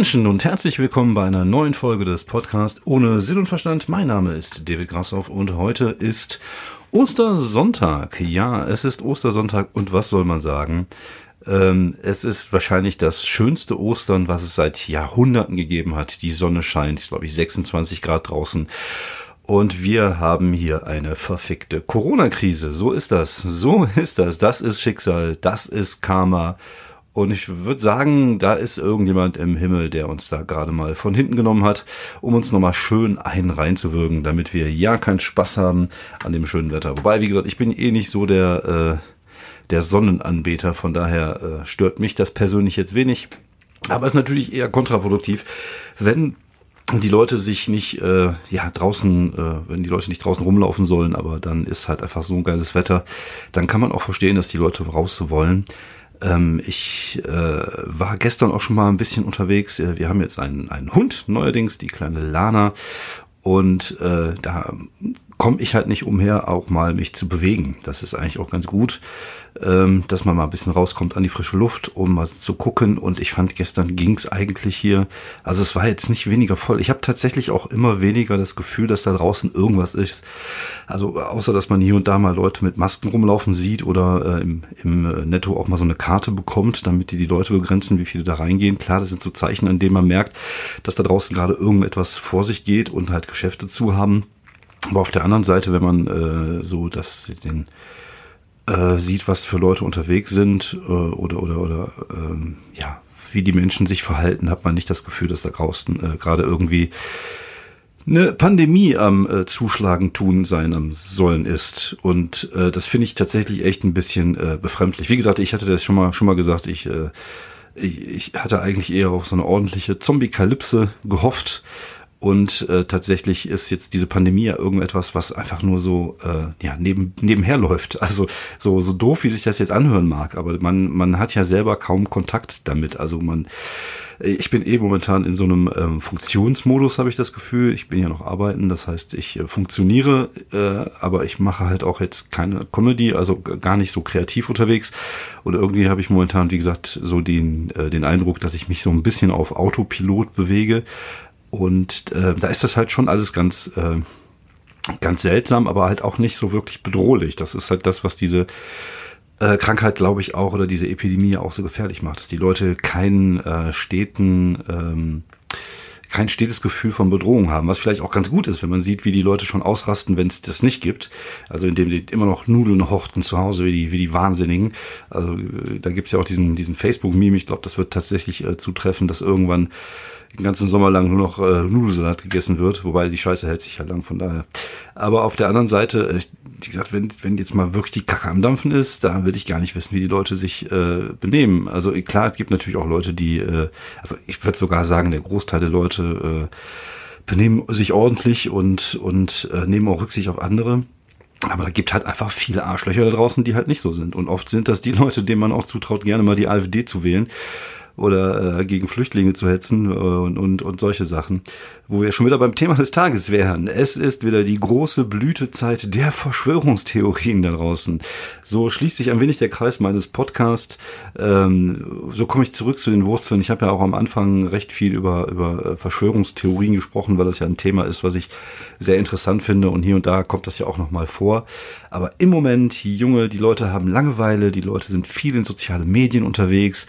Hallo Menschen und herzlich willkommen bei einer neuen Folge des Podcasts ohne Sinn und Verstand. Mein Name ist David Grassoff und heute ist Ostersonntag. Ja, es ist Ostersonntag und was soll man sagen? Ähm, es ist wahrscheinlich das schönste Ostern, was es seit Jahrhunderten gegeben hat. Die Sonne scheint, glaube ich, 26 Grad draußen. Und wir haben hier eine verfickte Corona-Krise. So ist das. So ist das. Das ist Schicksal. Das ist Karma. Und ich würde sagen, da ist irgendjemand im Himmel, der uns da gerade mal von hinten genommen hat, um uns nochmal schön einen reinzuwirken, damit wir ja keinen Spaß haben an dem schönen Wetter. Wobei, wie gesagt, ich bin eh nicht so der, äh, der Sonnenanbeter, von daher äh, stört mich das persönlich jetzt wenig. Aber es ist natürlich eher kontraproduktiv, wenn die Leute sich nicht äh, ja draußen, äh, wenn die Leute nicht draußen rumlaufen sollen, aber dann ist halt einfach so ein geiles Wetter, dann kann man auch verstehen, dass die Leute raus wollen. Ähm, ich äh, war gestern auch schon mal ein bisschen unterwegs. Äh, wir haben jetzt einen, einen Hund neuerdings, die kleine Lana. Und äh, da komme ich halt nicht umher, auch mal mich zu bewegen. Das ist eigentlich auch ganz gut ähm, dass man mal ein bisschen rauskommt an die frische Luft, um mal zu gucken. Und ich fand, gestern ging es eigentlich hier, also es war jetzt nicht weniger voll. Ich habe tatsächlich auch immer weniger das Gefühl, dass da draußen irgendwas ist. Also außer, dass man hier und da mal Leute mit Masken rumlaufen sieht oder äh, im, im äh, Netto auch mal so eine Karte bekommt, damit die die Leute begrenzen, wie viele da reingehen. Klar, das sind so Zeichen, an denen man merkt, dass da draußen gerade irgendetwas vor sich geht und halt Geschäfte zu haben. Aber auf der anderen Seite, wenn man äh, so das den äh, sieht, was für Leute unterwegs sind äh, oder oder oder ähm, ja, wie die Menschen sich verhalten, hat man nicht das Gefühl, dass da draußen äh, gerade irgendwie eine Pandemie am äh, Zuschlagen tun sein am sollen ist und äh, das finde ich tatsächlich echt ein bisschen äh, befremdlich. Wie gesagt, ich hatte das schon mal schon mal gesagt, ich äh, ich, ich hatte eigentlich eher auf so eine ordentliche Zombie-Kalypse gehofft, und äh, tatsächlich ist jetzt diese Pandemie ja irgendetwas, was einfach nur so äh, ja, neben, nebenher läuft. Also so, so doof, wie sich das jetzt anhören mag, aber man, man hat ja selber kaum Kontakt damit. Also man, ich bin eh momentan in so einem ähm, Funktionsmodus, habe ich das Gefühl. Ich bin ja noch arbeiten, das heißt, ich äh, funktioniere, äh, aber ich mache halt auch jetzt keine Comedy, also gar nicht so kreativ unterwegs. Und irgendwie habe ich momentan, wie gesagt, so den, äh, den Eindruck, dass ich mich so ein bisschen auf Autopilot bewege. Und äh, da ist das halt schon alles ganz, äh, ganz seltsam, aber halt auch nicht so wirklich bedrohlich. Das ist halt das, was diese äh, Krankheit, glaube ich, auch oder diese Epidemie auch so gefährlich macht, dass die Leute keinen äh, steten, ähm, kein stetes Gefühl von Bedrohung haben, was vielleicht auch ganz gut ist, wenn man sieht, wie die Leute schon ausrasten, wenn es das nicht gibt. Also indem die immer noch Nudeln horten zu Hause, wie die, wie die Wahnsinnigen. Also äh, da gibt's ja auch diesen, diesen Facebook-Meme, ich glaube, das wird tatsächlich äh, zutreffen, dass irgendwann den ganzen Sommer lang nur noch äh, Nudelsalat gegessen wird, wobei die Scheiße hält sich ja lang, von daher. Aber auf der anderen Seite, äh, wie gesagt, wenn, wenn jetzt mal wirklich die Kacke am Dampfen ist, da will ich gar nicht wissen, wie die Leute sich äh, benehmen. Also klar, es gibt natürlich auch Leute, die, äh, also ich würde sogar sagen, der Großteil der Leute äh, benehmen sich ordentlich und, und äh, nehmen auch Rücksicht auf andere. Aber da gibt halt einfach viele Arschlöcher da draußen, die halt nicht so sind. Und oft sind das die Leute, denen man auch zutraut, gerne mal die AfD zu wählen oder äh, gegen Flüchtlinge zu hetzen äh, und, und, und solche Sachen. Wo wir schon wieder beim Thema des Tages wären. Es ist wieder die große Blütezeit der Verschwörungstheorien da draußen. So schließt sich ein wenig der Kreis meines Podcasts. Ähm, so komme ich zurück zu den Wurzeln. Ich habe ja auch am Anfang recht viel über, über äh, Verschwörungstheorien gesprochen, weil das ja ein Thema ist, was ich sehr interessant finde und hier und da kommt das ja auch nochmal vor. Aber im Moment, Junge, die Leute haben Langeweile, die Leute sind viel in soziale Medien unterwegs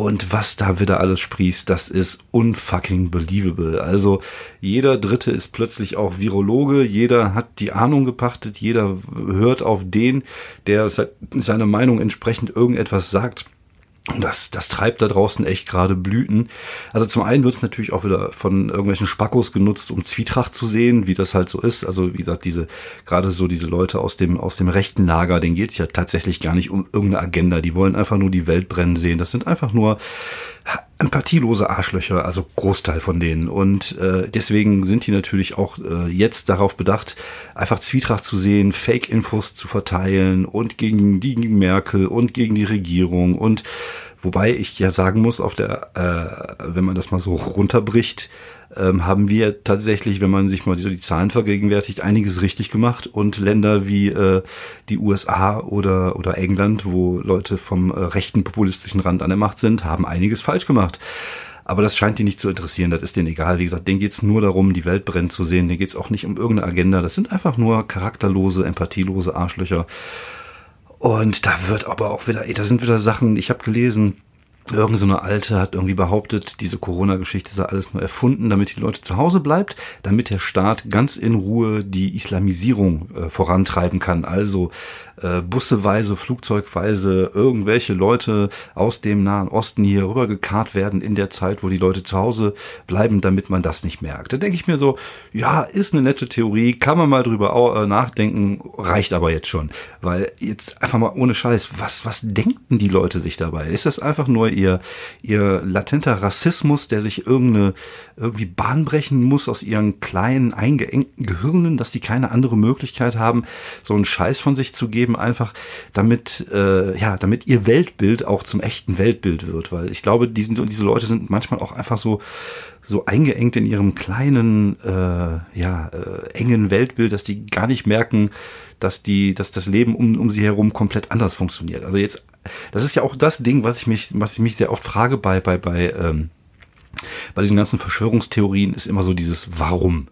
und was da wieder alles sprießt, das ist unfucking believable. Also jeder Dritte ist plötzlich auch Virologe, jeder hat die Ahnung gepachtet, jeder hört auf den, der seiner Meinung entsprechend irgendetwas sagt. Das, das treibt da draußen echt gerade Blüten. Also zum einen wird es natürlich auch wieder von irgendwelchen Spackos genutzt, um Zwietracht zu sehen, wie das halt so ist. Also wie gesagt, diese, gerade so diese Leute aus dem, aus dem rechten Lager, denen geht es ja tatsächlich gar nicht um irgendeine Agenda. Die wollen einfach nur die Welt brennen sehen. Das sind einfach nur empathielose Arschlöcher, also Großteil von denen. Und äh, deswegen sind die natürlich auch äh, jetzt darauf bedacht, einfach Zwietracht zu sehen, Fake-Infos zu verteilen und gegen, gegen Merkel und gegen die Regierung. Und wobei ich ja sagen muss, auf der, äh, wenn man das mal so runterbricht, ähm, haben wir tatsächlich, wenn man sich mal so die Zahlen vergegenwärtigt, einiges richtig gemacht und Länder wie äh, die USA oder, oder England, wo Leute vom äh, rechten populistischen Rand an der Macht sind, haben einiges falsch gemacht. Aber das scheint die nicht zu interessieren, das ist denen egal. Wie gesagt, denen geht's nur darum, die Welt brennen zu sehen. Denen geht's auch nicht um irgendeine Agenda. Das sind einfach nur charakterlose, empathielose Arschlöcher. Und da wird aber auch wieder, da sind wieder Sachen, ich habe gelesen, Irgend so eine Alte hat irgendwie behauptet, diese Corona-Geschichte sei alles nur erfunden, damit die Leute zu Hause bleibt, damit der Staat ganz in Ruhe die Islamisierung äh, vorantreiben kann. Also äh, busseweise, flugzeugweise irgendwelche Leute aus dem Nahen Osten hier rübergekarrt werden in der Zeit, wo die Leute zu Hause bleiben, damit man das nicht merkt. Da denke ich mir so, ja, ist eine nette Theorie, kann man mal drüber äh, nachdenken, reicht aber jetzt schon. Weil jetzt einfach mal ohne Scheiß, was, was denken die Leute sich dabei? Ist das einfach nur ihr, ihr latenter Rassismus, der sich irgendeine, irgendwie Bahn brechen muss aus ihren kleinen, eingeengten Gehirnen, dass die keine andere Möglichkeit haben, so einen Scheiß von sich zu geben? Eben einfach, damit, äh, ja, damit ihr Weltbild auch zum echten Weltbild wird. Weil ich glaube, die sind, diese Leute sind manchmal auch einfach so, so eingeengt in ihrem kleinen, äh, ja, äh, engen Weltbild, dass die gar nicht merken, dass die, dass das Leben um, um sie herum komplett anders funktioniert. Also jetzt, das ist ja auch das Ding, was ich mich, was ich mich sehr oft frage bei, bei, bei, ähm, bei diesen ganzen Verschwörungstheorien ist immer so dieses Warum.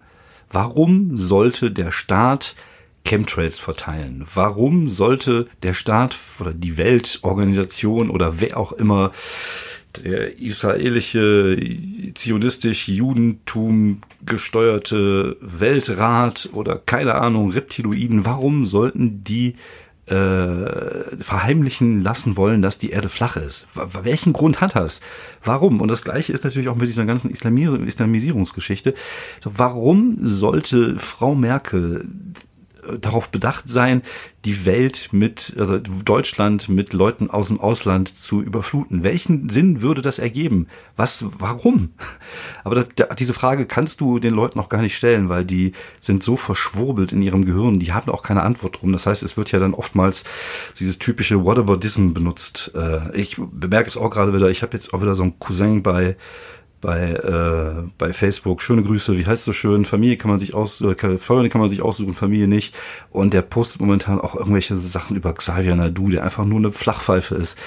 Warum sollte der Staat Chemtrails verteilen? Warum sollte der Staat oder die Weltorganisation oder wer auch immer der israelische zionistisch Judentum gesteuerte Weltrat oder keine Ahnung Reptiloiden, warum sollten die äh, verheimlichen lassen wollen, dass die Erde flach ist. W welchen Grund hat das? Warum? Und das gleiche ist natürlich auch mit dieser ganzen Islamisierungsgeschichte. So, warum sollte Frau Merkel darauf bedacht sein, die Welt mit, also Deutschland mit Leuten aus dem Ausland zu überfluten. Welchen Sinn würde das ergeben? Was, warum? Aber das, diese Frage kannst du den Leuten auch gar nicht stellen, weil die sind so verschwurbelt in ihrem Gehirn, die haben auch keine Antwort drum. Das heißt, es wird ja dann oftmals dieses typische Whataboutism benutzt. Äh, ich bemerke es auch gerade wieder, ich habe jetzt auch wieder so einen Cousin bei bei, äh, bei Facebook. Schöne Grüße, wie heißt so schön? Familie kann man sich aussuchen, äh, Freunde kann man sich aussuchen, Familie nicht. Und der postet momentan auch irgendwelche Sachen über Xavier Nadu, der einfach nur eine Flachpfeife ist.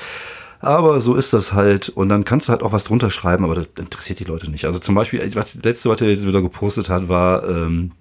Aber so ist das halt. Und dann kannst du halt auch was drunter schreiben, aber das interessiert die Leute nicht. Also zum Beispiel, was letzte, was er jetzt wieder gepostet hat, war, ähm,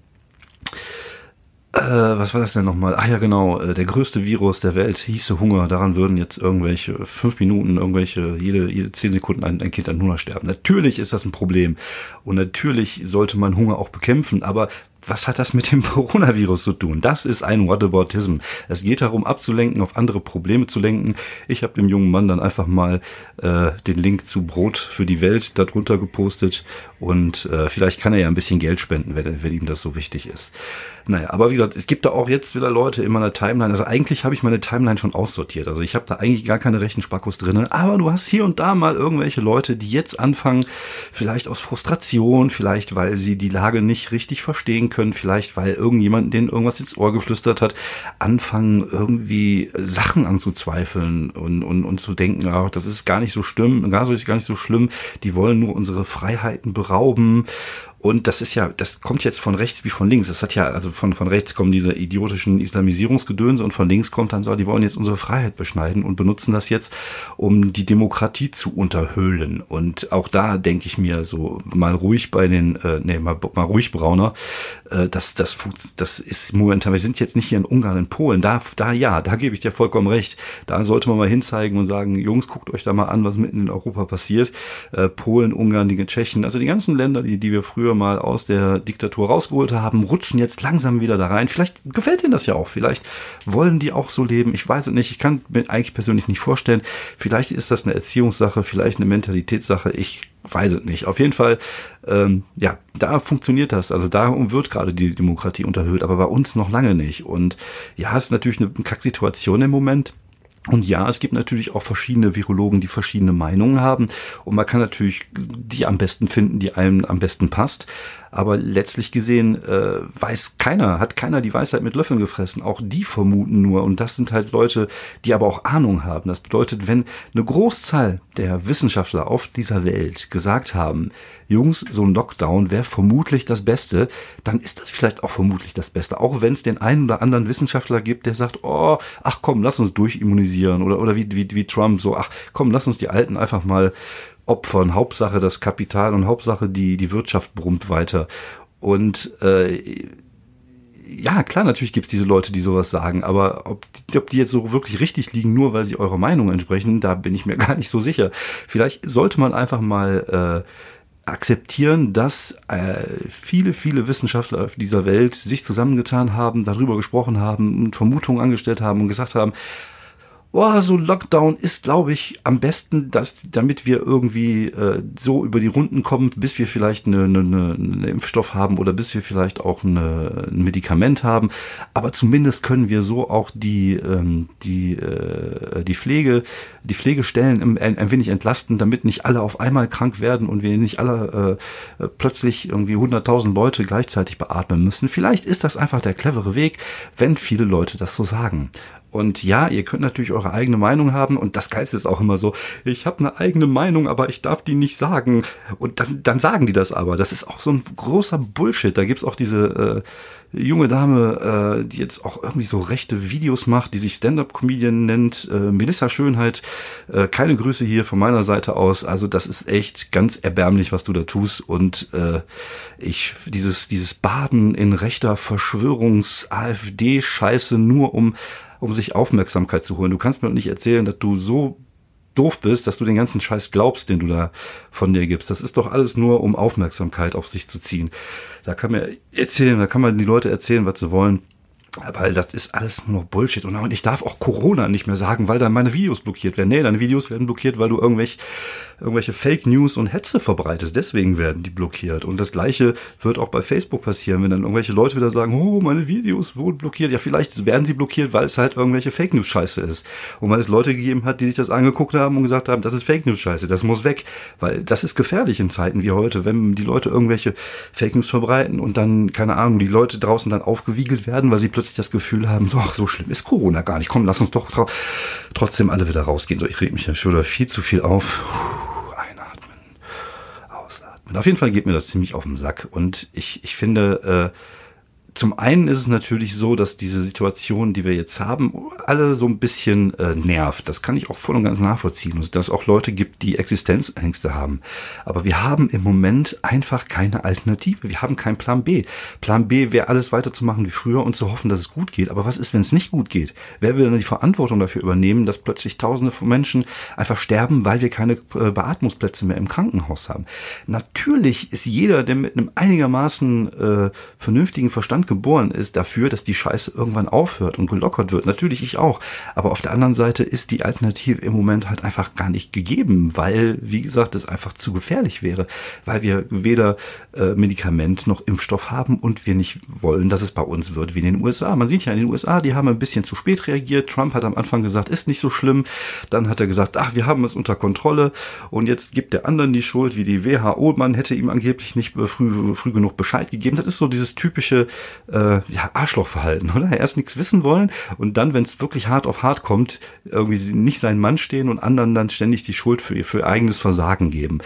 äh, was war das denn nochmal? Ach ja, genau, äh, der größte Virus der Welt hieße Hunger. Daran würden jetzt irgendwelche fünf Minuten, irgendwelche, jede, jede zehn Sekunden ein, ein Kind an Hunger sterben. Natürlich ist das ein Problem. Und natürlich sollte man Hunger auch bekämpfen. Aber was hat das mit dem Coronavirus zu tun? Das ist ein Whataboutism. Es geht darum, abzulenken, auf andere Probleme zu lenken. Ich habe dem jungen Mann dann einfach mal äh, den Link zu Brot für die Welt darunter gepostet und äh, vielleicht kann er ja ein bisschen Geld spenden, wenn, wenn ihm das so wichtig ist. Naja, aber wie gesagt, es gibt da auch jetzt wieder Leute in meiner Timeline. Also eigentlich habe ich meine Timeline schon aussortiert. Also ich habe da eigentlich gar keine rechten Spackos drin. Aber du hast hier und da mal irgendwelche Leute, die jetzt anfangen, vielleicht aus Frustration, vielleicht weil sie die Lage nicht richtig verstehen können, vielleicht weil irgendjemand denen irgendwas ins Ohr geflüstert hat, anfangen irgendwie Sachen anzuzweifeln und, und, und zu denken, ach, das ist gar nicht so schlimm, gar, nicht so schlimm, die wollen nur unsere Freiheiten berauben und das ist ja, das kommt jetzt von rechts wie von links. Das hat ja, also von, von rechts kommen diese idiotischen Islamisierungsgedönse und von links kommt dann so, die wollen jetzt unsere Freiheit beschneiden und benutzen das jetzt, um die Demokratie zu unterhöhlen. Und auch da denke ich mir so mal ruhig bei den, äh, nee, mal, mal ruhig Brauner, äh, das, das, das ist momentan, wir sind jetzt nicht hier in Ungarn, in Polen, da, da ja, da gebe ich dir vollkommen recht. Da sollte man mal hinzeigen und sagen, Jungs, guckt euch da mal an, was mitten in Europa passiert. Äh, Polen, Ungarn, die Tschechien, also die ganzen Länder, die, die wir früher früher mal aus der Diktatur rausgeholt haben, rutschen jetzt langsam wieder da rein. Vielleicht gefällt ihnen das ja auch. Vielleicht wollen die auch so leben. Ich weiß es nicht. Ich kann mir eigentlich persönlich nicht vorstellen. Vielleicht ist das eine Erziehungssache, vielleicht eine Mentalitätssache. Ich weiß es nicht. Auf jeden Fall, ähm, ja, da funktioniert das. Also da wird gerade die Demokratie unterhöht, aber bei uns noch lange nicht. Und ja, es ist natürlich eine Kacksituation im Moment. Und ja, es gibt natürlich auch verschiedene Virologen, die verschiedene Meinungen haben. Und man kann natürlich die am besten finden, die einem am besten passt. Aber letztlich gesehen äh, weiß keiner, hat keiner die Weisheit mit Löffeln gefressen. Auch die vermuten nur. Und das sind halt Leute, die aber auch Ahnung haben. Das bedeutet, wenn eine Großzahl der Wissenschaftler auf dieser Welt gesagt haben, Jungs, so ein Lockdown wäre vermutlich das Beste, dann ist das vielleicht auch vermutlich das Beste. Auch wenn es den einen oder anderen Wissenschaftler gibt, der sagt, oh, ach komm, lass uns durchimmunisieren oder, oder wie, wie, wie Trump so, ach komm, lass uns die Alten einfach mal opfern. Hauptsache das Kapital und Hauptsache die, die Wirtschaft brummt weiter. Und äh, ja, klar, natürlich gibt es diese Leute, die sowas sagen, aber ob die, ob die jetzt so wirklich richtig liegen, nur weil sie eurer Meinung entsprechen, da bin ich mir gar nicht so sicher. Vielleicht sollte man einfach mal äh, akzeptieren, dass äh, viele, viele Wissenschaftler auf dieser Welt sich zusammengetan haben, darüber gesprochen haben und Vermutungen angestellt haben und gesagt haben, boah, so Lockdown ist, glaube ich, am besten, dass, damit wir irgendwie äh, so über die Runden kommen, bis wir vielleicht eine, eine, eine Impfstoff haben oder bis wir vielleicht auch eine, ein Medikament haben. Aber zumindest können wir so auch die, ähm, die, äh, die Pflege, die Pflegestellen ein, ein wenig entlasten, damit nicht alle auf einmal krank werden und wir nicht alle äh, plötzlich irgendwie 100.000 Leute gleichzeitig beatmen müssen. Vielleicht ist das einfach der clevere Weg, wenn viele Leute das so sagen. Und ja, ihr könnt natürlich eure eigene Meinung haben und das Geilste ist auch immer so, ich habe eine eigene Meinung, aber ich darf die nicht sagen. Und dann, dann sagen die das aber. Das ist auch so ein großer Bullshit. Da gibt's auch diese äh, junge Dame, äh, die jetzt auch irgendwie so rechte Videos macht, die sich Stand-up-Comedian nennt, äh, Melissa Schönheit. Äh, keine Grüße hier von meiner Seite aus. Also das ist echt ganz erbärmlich, was du da tust. Und äh, ich, dieses, dieses Baden in rechter Verschwörungs-AfD-Scheiße nur um um sich Aufmerksamkeit zu holen. Du kannst mir doch nicht erzählen, dass du so doof bist, dass du den ganzen Scheiß glaubst, den du da von dir gibst. Das ist doch alles nur, um Aufmerksamkeit auf sich zu ziehen. Da kann man erzählen, da kann man die Leute erzählen, was sie wollen. Weil das ist alles nur Bullshit. Und ich darf auch Corona nicht mehr sagen, weil dann meine Videos blockiert werden. Nee, deine Videos werden blockiert, weil du irgendwelche, irgendwelche Fake News und Hetze verbreitest. Deswegen werden die blockiert. Und das Gleiche wird auch bei Facebook passieren, wenn dann irgendwelche Leute wieder sagen, oh, meine Videos wurden blockiert. Ja, vielleicht werden sie blockiert, weil es halt irgendwelche Fake News Scheiße ist. Und weil es Leute gegeben hat, die sich das angeguckt haben und gesagt haben, das ist Fake News Scheiße, das muss weg. Weil das ist gefährlich in Zeiten wie heute, wenn die Leute irgendwelche Fake News verbreiten und dann, keine Ahnung, die Leute draußen dann aufgewiegelt werden, weil sie plötzlich das Gefühl haben, so, ach, so schlimm ist Corona gar nicht. Komm, lass uns doch trotzdem alle wieder rausgehen. So, ich reg mich ja schon viel zu viel auf. Einatmen, ausatmen. Auf jeden Fall geht mir das ziemlich auf den Sack. Und ich, ich finde, äh, zum einen ist es natürlich so, dass diese Situation, die wir jetzt haben, alle so ein bisschen äh, nervt. Das kann ich auch voll und ganz nachvollziehen. Dass es auch Leute gibt, die Existenzängste haben. Aber wir haben im Moment einfach keine Alternative. Wir haben keinen Plan B. Plan B wäre alles weiterzumachen wie früher und zu hoffen, dass es gut geht. Aber was ist, wenn es nicht gut geht? Wer will denn die Verantwortung dafür übernehmen, dass plötzlich Tausende von Menschen einfach sterben, weil wir keine äh, Beatmungsplätze mehr im Krankenhaus haben? Natürlich ist jeder, der mit einem einigermaßen äh, vernünftigen Verstand Land geboren ist dafür, dass die Scheiße irgendwann aufhört und gelockert wird. Natürlich ich auch. Aber auf der anderen Seite ist die Alternative im Moment halt einfach gar nicht gegeben, weil, wie gesagt, es einfach zu gefährlich wäre, weil wir weder äh, Medikament noch Impfstoff haben und wir nicht wollen, dass es bei uns wird wie in den USA. Man sieht ja in den USA, die haben ein bisschen zu spät reagiert. Trump hat am Anfang gesagt, ist nicht so schlimm. Dann hat er gesagt, ach, wir haben es unter Kontrolle und jetzt gibt der anderen die Schuld, wie die WHO. Man hätte ihm angeblich nicht früh, früh genug Bescheid gegeben. Das ist so dieses typische äh, ja, Arschlochverhalten, oder? Erst nichts wissen wollen und dann, wenn es wirklich hart auf hart kommt, irgendwie nicht seinen Mann stehen und anderen dann ständig die Schuld für, für eigenes Versagen geben.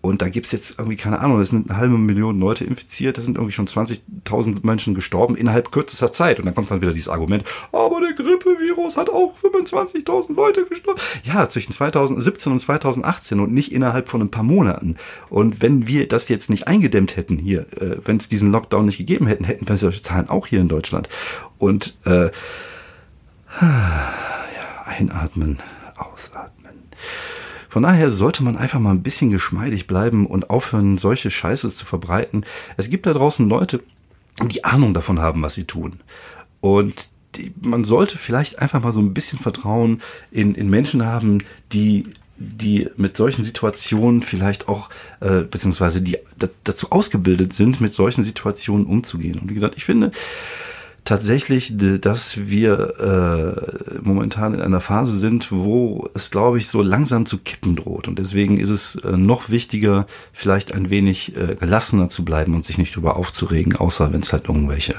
Und da gibt's jetzt irgendwie, keine Ahnung, es sind eine halbe Million Leute infiziert, da sind irgendwie schon 20.000 Menschen gestorben innerhalb kürzester Zeit. Und dann kommt dann wieder dieses Argument, aber der Grippevirus hat auch 25.000 Leute gestorben. Ja, zwischen 2017 und 2018 und nicht innerhalb von ein paar Monaten. Und wenn wir das jetzt nicht eingedämmt hätten hier, äh, wenn es diesen Lockdown nicht gegeben hätten, hätten wir solche Zahlen auch hier in Deutschland. Und äh, ja, einatmen. Von daher sollte man einfach mal ein bisschen geschmeidig bleiben und aufhören, solche Scheiße zu verbreiten. Es gibt da draußen Leute, die Ahnung davon haben, was sie tun. Und die, man sollte vielleicht einfach mal so ein bisschen Vertrauen in, in Menschen haben, die die mit solchen Situationen vielleicht auch, äh, beziehungsweise die dazu ausgebildet sind, mit solchen Situationen umzugehen. Und wie gesagt, ich finde, tatsächlich, dass wir äh, momentan in einer Phase sind, wo es, glaube ich, so langsam zu kippen droht. Und deswegen ist es äh, noch wichtiger, vielleicht ein wenig äh, gelassener zu bleiben und sich nicht darüber aufzuregen, außer wenn es halt irgendwelche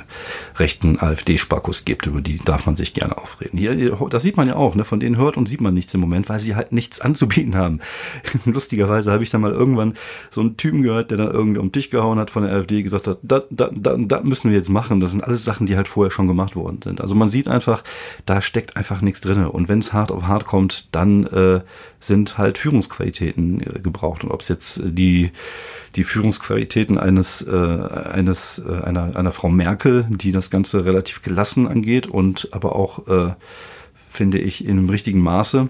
rechten AfD-Sparkus gibt, über die darf man sich gerne aufreden. Hier, das sieht man ja auch, ne? von denen hört und sieht man nichts im Moment, weil sie halt nichts anzubieten haben. Lustigerweise habe ich dann mal irgendwann so einen Typen gehört, der dann irgendwie um den Tisch gehauen hat von der AfD, gesagt hat, das müssen wir jetzt machen. Das sind alles Sachen, die halt vorher schon gemacht worden sind. Also man sieht einfach, da steckt einfach nichts drinne. Und wenn es hart auf hart kommt, dann äh, sind halt Führungsqualitäten äh, gebraucht. Und ob es jetzt die die Führungsqualitäten eines äh, eines äh, einer einer Frau Merkel, die das Ganze relativ gelassen angeht und aber auch äh, finde ich in einem richtigen Maße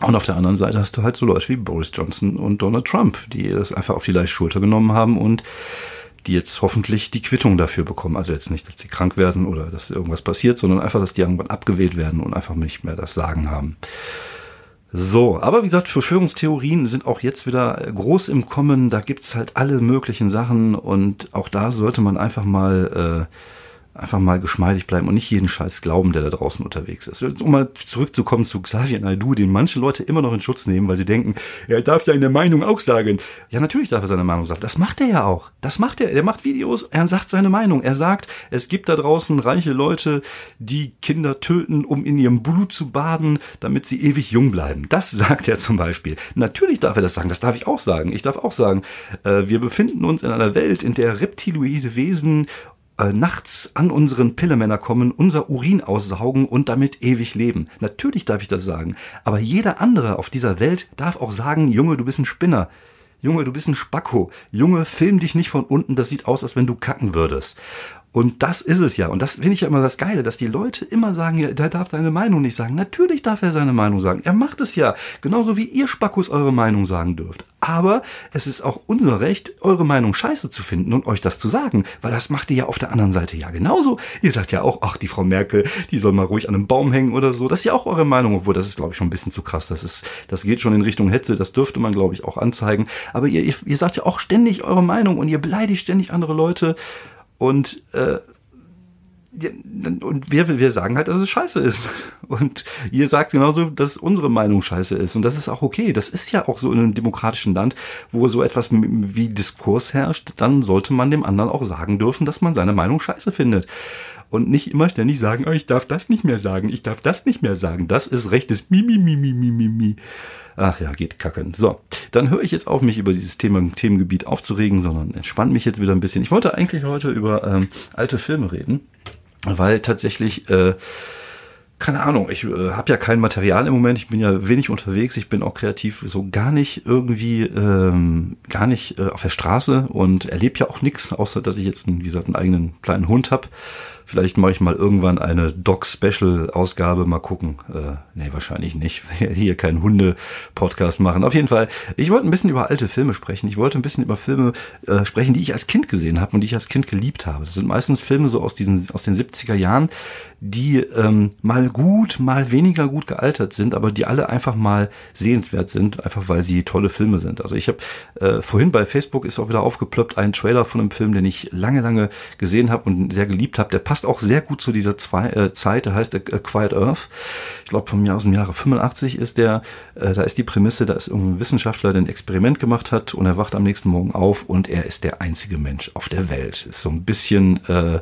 und auf der anderen Seite hast du halt so Leute wie Boris Johnson und Donald Trump, die das einfach auf die leichte Schulter genommen haben und die jetzt hoffentlich die Quittung dafür bekommen. Also jetzt nicht, dass sie krank werden oder dass irgendwas passiert, sondern einfach, dass die irgendwann abgewählt werden und einfach nicht mehr das Sagen haben. So, aber wie gesagt, Verschwörungstheorien sind auch jetzt wieder groß im Kommen. Da gibt's halt alle möglichen Sachen und auch da sollte man einfach mal äh, einfach mal geschmeidig bleiben und nicht jeden Scheiß glauben, der da draußen unterwegs ist. Um mal zurückzukommen zu Xavier Naidu, den manche Leute immer noch in Schutz nehmen, weil sie denken, er darf seine Meinung auch sagen. Ja, natürlich darf er seine Meinung sagen. Das macht er ja auch. Das macht er. Er macht Videos, er sagt seine Meinung. Er sagt, es gibt da draußen reiche Leute, die Kinder töten, um in ihrem Blut zu baden, damit sie ewig jung bleiben. Das sagt er zum Beispiel. Natürlich darf er das sagen. Das darf ich auch sagen. Ich darf auch sagen, äh, wir befinden uns in einer Welt, in der reptiloide Wesen äh, nachts an unseren Pillemänner kommen, unser Urin aussaugen und damit ewig leben. Natürlich darf ich das sagen, aber jeder andere auf dieser Welt darf auch sagen, Junge, du bist ein Spinner. Junge, du bist ein Spacko. Junge, film dich nicht von unten, das sieht aus, als wenn du kacken würdest. Und das ist es ja. Und das finde ich ja immer das Geile, dass die Leute immer sagen, ja, der darf seine Meinung nicht sagen. Natürlich darf er seine Meinung sagen. Er macht es ja. Genauso wie ihr Spackos eure Meinung sagen dürft. Aber es ist auch unser Recht, eure Meinung scheiße zu finden und euch das zu sagen. Weil das macht ihr ja auf der anderen Seite ja genauso. Ihr sagt ja auch, ach, die Frau Merkel, die soll mal ruhig an einem Baum hängen oder so. Das ist ja auch eure Meinung. Obwohl, das ist, glaube ich, schon ein bisschen zu krass. Das ist, das geht schon in Richtung Hetze. Das dürfte man, glaube ich, auch anzeigen. Aber ihr, ihr, ihr sagt ja auch ständig eure Meinung und ihr beleidigt ständig andere Leute. Und, äh, und wir, wir sagen halt, dass es scheiße ist. Und ihr sagt genauso, dass unsere Meinung scheiße ist. Und das ist auch okay. Das ist ja auch so in einem demokratischen Land, wo so etwas wie Diskurs herrscht. Dann sollte man dem anderen auch sagen dürfen, dass man seine Meinung scheiße findet. Und nicht immer ständig sagen, oh, ich darf das nicht mehr sagen, ich darf das nicht mehr sagen. Das ist rechtes Mimi, Mimi, Mimi, Mimi. Ach ja, geht kacken. So, dann höre ich jetzt auf, mich über dieses Thema, Themengebiet aufzuregen, sondern entspann mich jetzt wieder ein bisschen. Ich wollte eigentlich heute über ähm, alte Filme reden weil tatsächlich äh, keine Ahnung, ich äh, habe ja kein Material im Moment, ich bin ja wenig unterwegs, ich bin auch kreativ so gar nicht irgendwie, ähm, gar nicht äh, auf der Straße und erlebe ja auch nichts, außer dass ich jetzt, einen, wie gesagt, einen eigenen kleinen Hund habe Vielleicht mache ich mal irgendwann eine Dog-Special-Ausgabe, mal gucken. Äh, nee, wahrscheinlich nicht. Hier keinen Hunde-Podcast machen. Auf jeden Fall, ich wollte ein bisschen über alte Filme sprechen. Ich wollte ein bisschen über Filme äh, sprechen, die ich als Kind gesehen habe und die ich als Kind geliebt habe. Das sind meistens Filme so aus diesen, aus den 70er Jahren, die ähm, mal gut, mal weniger gut gealtert sind, aber die alle einfach mal sehenswert sind, einfach weil sie tolle Filme sind. Also ich habe äh, vorhin bei Facebook ist auch wieder aufgeploppt ein Trailer von einem Film, den ich lange, lange gesehen habe und sehr geliebt habe. Der passt auch sehr gut zu dieser zwei, äh, Zeit. Der heißt A Quiet Earth. Ich glaube vom Jahr aus dem Jahre 85 ist der. Äh, da ist die Prämisse, da ist irgendein Wissenschaftler, der ein Experiment gemacht hat und er wacht am nächsten Morgen auf und er ist der einzige Mensch auf der Welt. Ist so ein bisschen äh,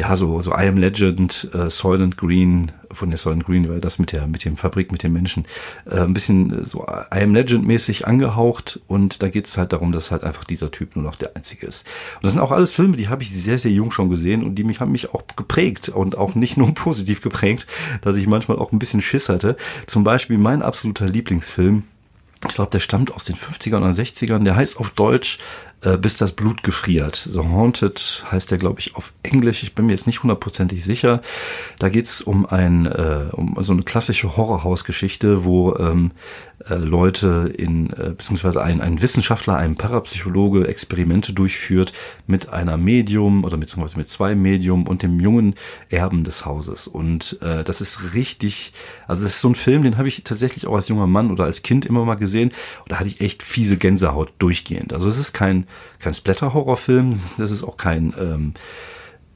ja, so, so I Am Legend, äh, Soylent Green, von der Soylent Green, weil das mit der, mit dem Fabrik, mit den Menschen, äh, ein bisschen so I Am Legend mäßig angehaucht und da geht es halt darum, dass halt einfach dieser Typ nur noch der einzige ist. Und das sind auch alles Filme, die habe ich sehr, sehr jung schon gesehen und die mich haben mich auch geprägt und auch nicht nur positiv geprägt, dass ich manchmal auch ein bisschen Schiss hatte. Zum Beispiel mein absoluter Lieblingsfilm, ich glaube, der stammt aus den 50ern oder 60ern, der heißt auf Deutsch äh, bis das Blut gefriert. So Haunted heißt der, glaube ich, auf Englisch. Ich bin mir jetzt nicht hundertprozentig sicher. Da geht's um ein äh, um so eine klassische Horrorhausgeschichte, wo ähm, äh, Leute in, äh, beziehungsweise ein, ein Wissenschaftler, ein Parapsychologe Experimente durchführt mit einer Medium oder beziehungsweise mit zwei Medium und dem jungen Erben des Hauses. Und äh, das ist richtig, also das ist so ein Film, den habe ich tatsächlich auch als junger Mann oder als Kind immer mal gesehen. Und da hatte ich echt fiese Gänsehaut durchgehend. Also es ist kein, kein Splatter-Horrorfilm, das ist auch kein ähm,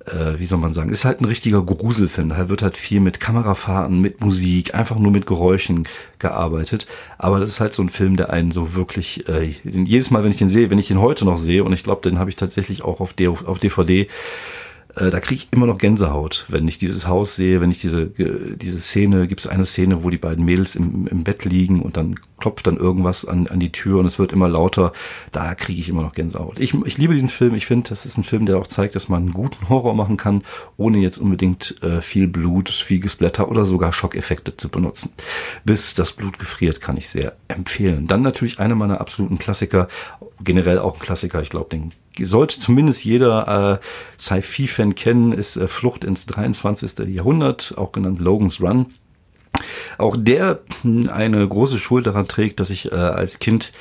äh, wie soll man sagen, ist halt ein richtiger Gruselfilm. Da wird halt viel mit Kamerafahrten, mit Musik, einfach nur mit Geräuschen gearbeitet. Aber das ist halt so ein Film, der einen so wirklich, äh, jedes Mal, wenn ich den sehe, wenn ich den heute noch sehe, und ich glaube, den habe ich tatsächlich auch auf, D auf DVD, äh, da kriege ich immer noch Gänsehaut, wenn ich dieses Haus sehe, wenn ich diese, diese Szene, gibt es eine Szene, wo die beiden Mädels im, im Bett liegen und dann klopft dann irgendwas an, an die Tür und es wird immer lauter. Da kriege ich immer noch Gänsehaut. Ich, ich liebe diesen Film. Ich finde, das ist ein Film, der auch zeigt, dass man einen guten Horror machen kann, ohne jetzt unbedingt äh, viel Blut, viel Gesplatter oder sogar Schockeffekte zu benutzen. Bis das Blut gefriert, kann ich sehr empfehlen. Dann natürlich einer meiner absoluten Klassiker, generell auch ein Klassiker. Ich glaube, den sollte zumindest jeder äh, Sci-Fi-Fan kennen, ist äh, Flucht ins 23. Jahrhundert, auch genannt Logan's Run. Auch der hm, eine große Schuld daran trägt, dass ich äh, als Kind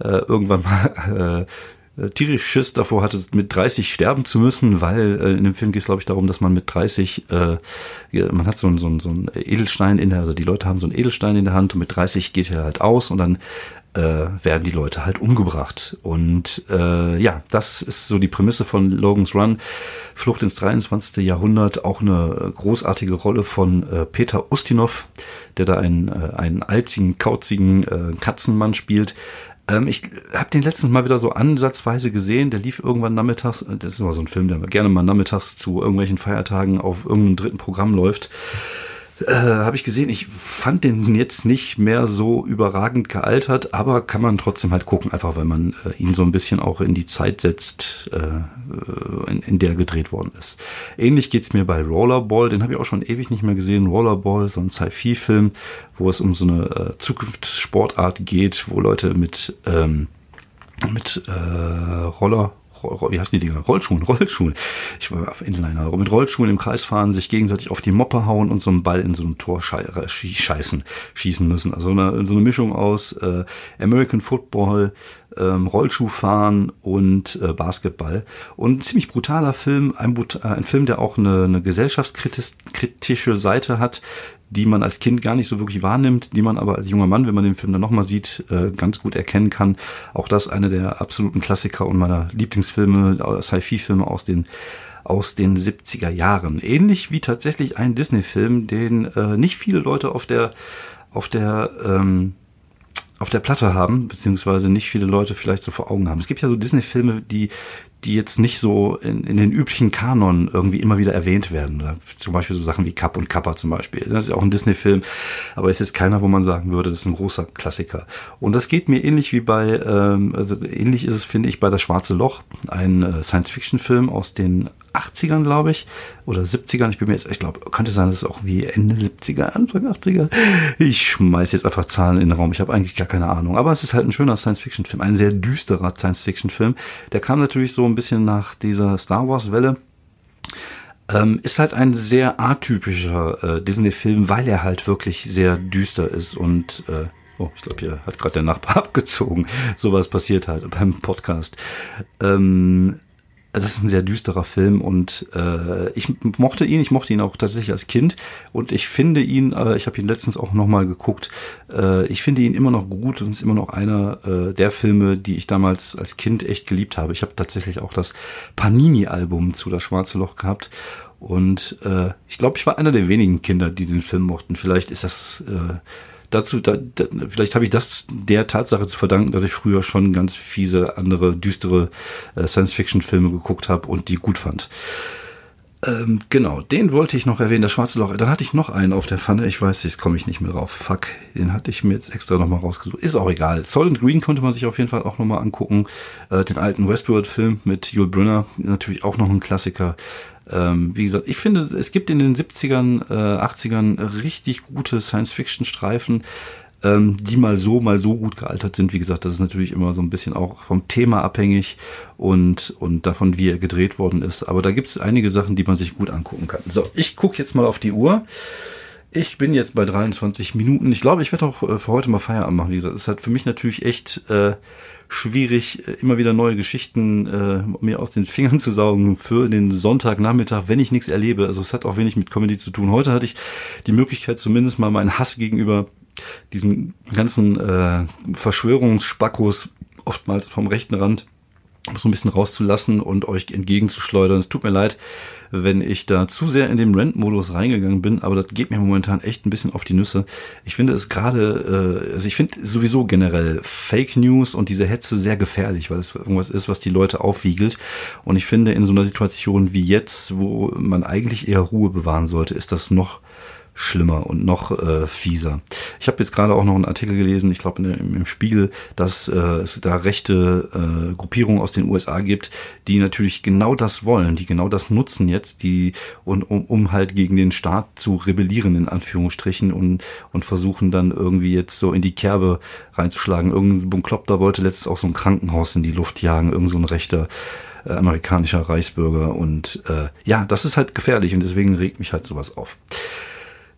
äh, irgendwann mal äh, tierisch Schiss davor hatte, mit 30 sterben zu müssen, weil äh, in dem Film geht es, glaube ich, darum, dass man mit 30, äh, man hat so ein, so, ein, so ein Edelstein in der, also die Leute haben so einen Edelstein in der Hand und mit 30 geht er halt aus und dann äh, werden die Leute halt umgebracht. Und äh, ja, das ist so die Prämisse von Logan's Run. Flucht ins 23. Jahrhundert, auch eine großartige Rolle von äh, Peter Ustinov, der da einen, äh, einen altigen, kauzigen äh, Katzenmann spielt. Ähm, ich habe den letztens mal wieder so ansatzweise gesehen. Der lief irgendwann nachmittags. Das ist immer so ein Film, der gerne mal nachmittags zu irgendwelchen Feiertagen auf irgendeinem dritten Programm läuft äh, habe ich gesehen. Ich fand den jetzt nicht mehr so überragend gealtert, aber kann man trotzdem halt gucken, einfach weil man äh, ihn so ein bisschen auch in die Zeit setzt, äh, in, in, der gedreht worden ist. Ähnlich geht's mir bei Rollerball, den habe ich auch schon ewig nicht mehr gesehen. Rollerball, so ein Sci-Fi-Film, wo es um so eine äh, Zukunftssportart geht, wo Leute mit ähm, mit äh, Roller wie heißen die Dinger? Rollschuhen, Rollschuhen. Ich war auf Inliner, mit Rollschuhen im Kreis fahren, sich gegenseitig auf die Moppe hauen und so einen Ball in so ein Tor scheißen, schießen müssen. Also eine, so eine Mischung aus äh, American Football, ähm, Rollschuhfahren und äh, Basketball. Und ein ziemlich brutaler Film, ein, äh, ein Film, der auch eine, eine gesellschaftskritische Seite hat, die man als Kind gar nicht so wirklich wahrnimmt, die man aber als junger Mann, wenn man den Film dann nochmal sieht, äh, ganz gut erkennen kann. Auch das eine der absoluten Klassiker und meiner Lieblingsfilme, äh, Sci-Fi-Filme aus den aus den 70er Jahren. Ähnlich wie tatsächlich ein Disney-Film, den äh, nicht viele Leute auf der auf der ähm, auf der Platte haben, beziehungsweise nicht viele Leute vielleicht so vor Augen haben. Es gibt ja so Disney-Filme, die, die jetzt nicht so in, in den üblichen Kanon irgendwie immer wieder erwähnt werden. Zum Beispiel so Sachen wie Kapp und Kappa zum Beispiel. Das ist auch ein Disney-Film, aber es ist keiner, wo man sagen würde, das ist ein großer Klassiker. Und das geht mir ähnlich wie bei, ähm, also ähnlich ist es, finde ich, bei Das Schwarze Loch, ein äh, Science-Fiction-Film aus den 80ern, glaube ich, oder 70ern. Ich bin mir jetzt, ich glaube, könnte sein, dass es auch wie Ende 70er, Anfang 80er. Ich schmeiß jetzt einfach Zahlen in den Raum. Ich habe eigentlich gar keine Ahnung. Aber es ist halt ein schöner Science-Fiction-Film, ein sehr düsterer Science-Fiction-Film. Der kam natürlich so ein bisschen nach dieser Star Wars-Welle. Ähm, ist halt ein sehr atypischer äh, Disney-Film, weil er halt wirklich sehr düster ist und äh, Oh, ich glaube, hier hat gerade der Nachbar abgezogen. Sowas passiert halt beim Podcast. Ähm, das ist ein sehr düsterer Film und äh, ich mochte ihn, ich mochte ihn auch tatsächlich als Kind und ich finde ihn, äh, ich habe ihn letztens auch nochmal geguckt, äh, ich finde ihn immer noch gut und ist immer noch einer äh, der Filme, die ich damals als Kind echt geliebt habe. Ich habe tatsächlich auch das Panini-Album zu Das Schwarze Loch gehabt und äh, ich glaube, ich war einer der wenigen Kinder, die den Film mochten. Vielleicht ist das äh, dazu, da, da, vielleicht habe ich das der Tatsache zu verdanken, dass ich früher schon ganz fiese, andere, düstere äh, Science-Fiction-Filme geguckt habe und die gut fand. Ähm, genau, den wollte ich noch erwähnen, das Schwarze Loch. Dann hatte ich noch einen auf der Pfanne. Ich weiß, jetzt komme ich nicht mehr drauf. Fuck, den hatte ich mir jetzt extra nochmal rausgesucht. Ist auch egal. Solid Green konnte man sich auf jeden Fall auch nochmal angucken. Äh, den alten Westworld-Film mit Yul Brynner, natürlich auch noch ein Klassiker. Ähm, wie gesagt, ich finde, es gibt in den 70ern, äh, 80ern richtig gute Science-Fiction-Streifen, ähm, die mal so, mal so gut gealtert sind. Wie gesagt, das ist natürlich immer so ein bisschen auch vom Thema abhängig und, und davon, wie er gedreht worden ist. Aber da gibt es einige Sachen, die man sich gut angucken kann. So, ich gucke jetzt mal auf die Uhr. Ich bin jetzt bei 23 Minuten. Ich glaube, ich werde auch äh, für heute mal Feierabend machen. Wie gesagt, es halt für mich natürlich echt äh, schwierig, äh, immer wieder neue Geschichten äh, mir aus den Fingern zu saugen für den Sonntagnachmittag, wenn ich nichts erlebe. Also es hat auch wenig mit Comedy zu tun. Heute hatte ich die Möglichkeit, zumindest mal meinen Hass gegenüber diesen ganzen äh, Verschwörungsspackos, oftmals vom rechten Rand, so ein bisschen rauszulassen und euch entgegenzuschleudern. Es tut mir leid, wenn ich da zu sehr in den Rent-Modus reingegangen bin, aber das geht mir momentan echt ein bisschen auf die Nüsse. Ich finde es gerade, äh, also ich finde sowieso generell Fake News und diese Hetze sehr gefährlich, weil es irgendwas ist, was die Leute aufwiegelt. Und ich finde, in so einer Situation wie jetzt, wo man eigentlich eher Ruhe bewahren sollte, ist das noch schlimmer und noch äh, fieser. Ich habe jetzt gerade auch noch einen Artikel gelesen, ich glaube im Spiegel, dass äh, es da rechte äh, Gruppierungen aus den USA gibt, die natürlich genau das wollen, die genau das nutzen jetzt, die und um, um halt gegen den Staat zu rebellieren in Anführungsstrichen und und versuchen dann irgendwie jetzt so in die Kerbe reinzuschlagen. Irgendein Bunkloppter wollte letztens auch so ein Krankenhaus in die Luft jagen, irgend so ein rechter äh, amerikanischer Reichsbürger und äh, ja, das ist halt gefährlich und deswegen regt mich halt sowas auf.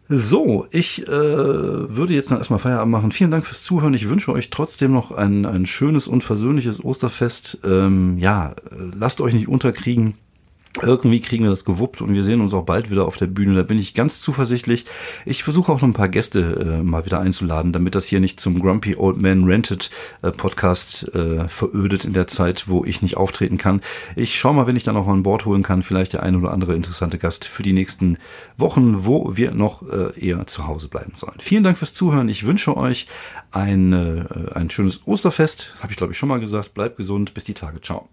So, ich äh, würde jetzt noch erstmal Feierabend machen. Vielen Dank fürs Zuhören. Ich wünsche euch trotzdem noch ein, ein schönes und versöhnliches Osterfest. Ähm, ja, lasst euch nicht unterkriegen. Irgendwie kriegen wir das gewuppt und wir sehen uns auch bald wieder auf der Bühne. Da bin ich ganz zuversichtlich. Ich versuche auch noch ein paar Gäste äh, mal wieder einzuladen, damit das hier nicht zum Grumpy Old Man Rented äh, Podcast äh, verödet in der Zeit, wo ich nicht auftreten kann. Ich schaue mal, wenn ich dann auch an Bord holen kann, vielleicht der ein oder andere interessante Gast für die nächsten Wochen, wo wir noch äh, eher zu Hause bleiben sollen. Vielen Dank fürs Zuhören. Ich wünsche euch ein, äh, ein schönes Osterfest. Habe ich glaube ich schon mal gesagt. Bleibt gesund. Bis die Tage. Ciao.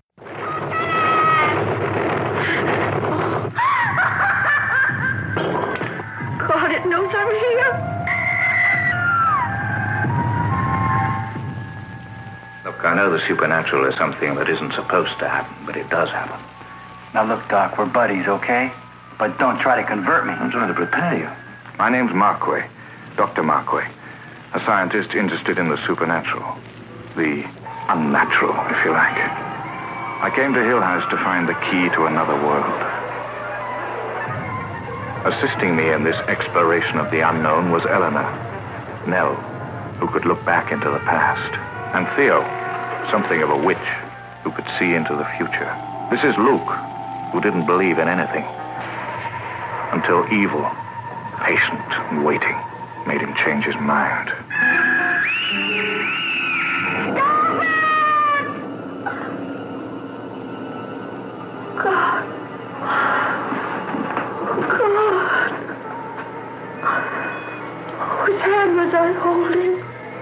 I know the supernatural is something that isn't supposed to happen, but it does happen. Now look, Doc, we're buddies, okay? But don't try to convert me. I'm trying to prepare you. My name's Marquay, Dr. Marquay, a scientist interested in the supernatural, the unnatural, if you like. I came to Hill House to find the key to another world. Assisting me in this exploration of the unknown was Eleanor, Nell, who could look back into the past, and Theo, something of a witch who could see into the future. This is Luke, who didn't believe in anything until evil, patient and waiting, made him change his mind.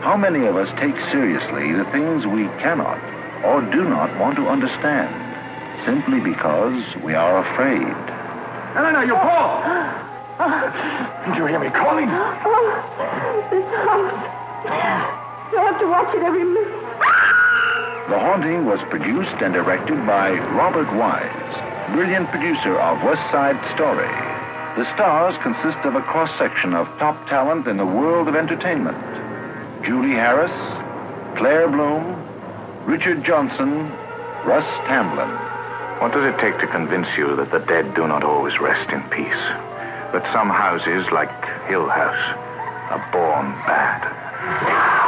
How many of us take seriously the things we cannot or do not want to understand simply because we are afraid? Eleanor, you're Paul! Did you hear me calling? Oh, this house. You have to watch it every minute. The Haunting was produced and directed by Robert Wise, brilliant producer of West Side Story. The stars consist of a cross section of top talent in the world of entertainment. Julie Harris, Claire Bloom, Richard Johnson, Russ Tamblin. What does it take to convince you that the dead do not always rest in peace? That some houses, like Hill House, are born bad?